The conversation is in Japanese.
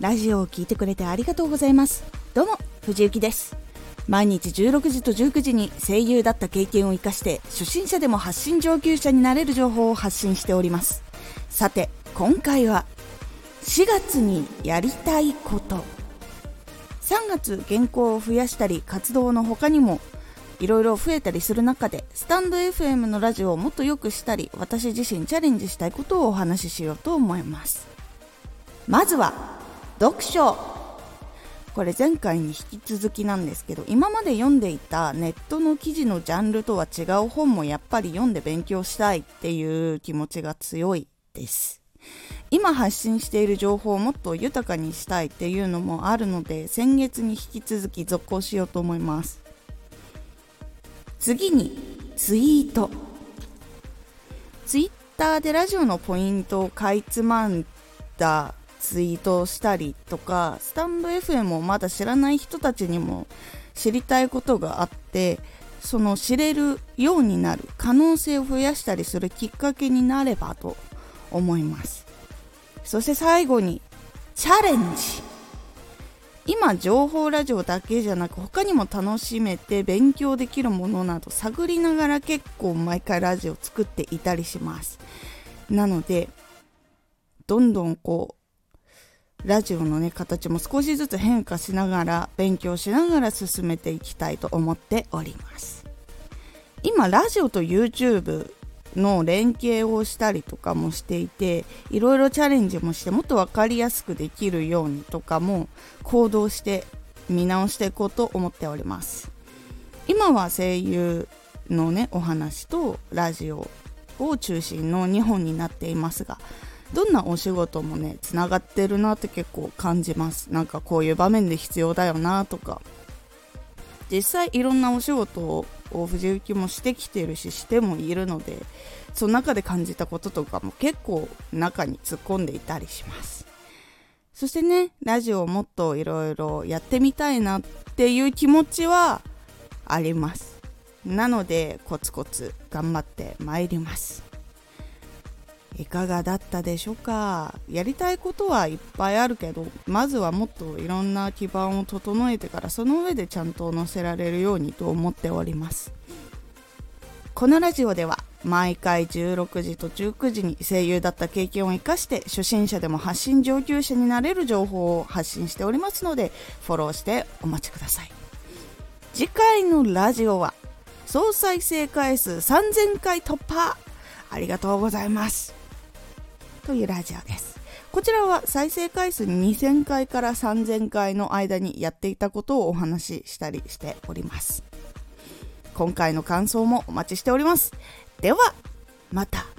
ラジオを聴いてくれてありがとうございます。どうも藤幸です。毎日16時と19時に声優だった経験を生かして初心者でも発信上級者になれる情報を発信しております。さて今回は4月にやりたいこと。3月原稿を増やしたり活動の他にもいろいろ増えたりする中でスタンド FM のラジオをもっと良くしたり私自身チャレンジしたいことをお話ししようと思います。まずは読書。これ前回に引き続きなんですけど今まで読んでいたネットの記事のジャンルとは違う本もやっぱり読んで勉強したいっていう気持ちが強いです。今発信している情報をもっと豊かにしたいっていうのもあるので先月に引き続き続行しようと思います。次にツイート。ツイッターでラジオのポイントをかいつまんだツイートしたりとかスタンド FM をまだ知らない人たちにも知りたいことがあってその知れるようになる可能性を増やしたりするきっかけになればと思います。そして最後にチャレンジ。今情報ラジオだけじゃなく他にも楽しめて勉強できるものなど探りながら結構毎回ラジオ作っていたりします。なのでどんどんこうラジオのね形も少しずつ変化しながら勉強しながら進めていきたいと思っております。今ラジオと YouTube の連携をしたりとかもしていていろいろチャレンジもしてもっと分かりやすくできるようにとかも行動して見直していこうと思っております。今は声優のねお話とラジオを中心の2本になっていますがどんなお仕事もねつながってるなって結構感じます。なんかこういう場面で必要だよなとか。実際いろんなお仕事を藤雪もしてきてるししてもいるのでその中で感じたこととかも結構中に突っ込んでいたりします。そしてねラジオをもっといろいろやってみたいなっていう気持ちはあります。なのでコツコツ頑張ってまいります。いかがだったでしょうか？やりたいことはいっぱいあるけどまずはもっといろんな基盤を整えてからその上でちゃんと載せられるようにと思っております。このラジオでは毎回16時と19時に声優だった経験を生かして初心者でも発信上級者になれる情報を発信しておりますのでフォローしてお待ちください。次回のラジオは総再生回数3000回突破。ありがとうございます。というラジオです。こちらは再生回数2000回から3000回の間にやっていたことをお話ししたりしております。今回の感想もお待ちしております。では、また。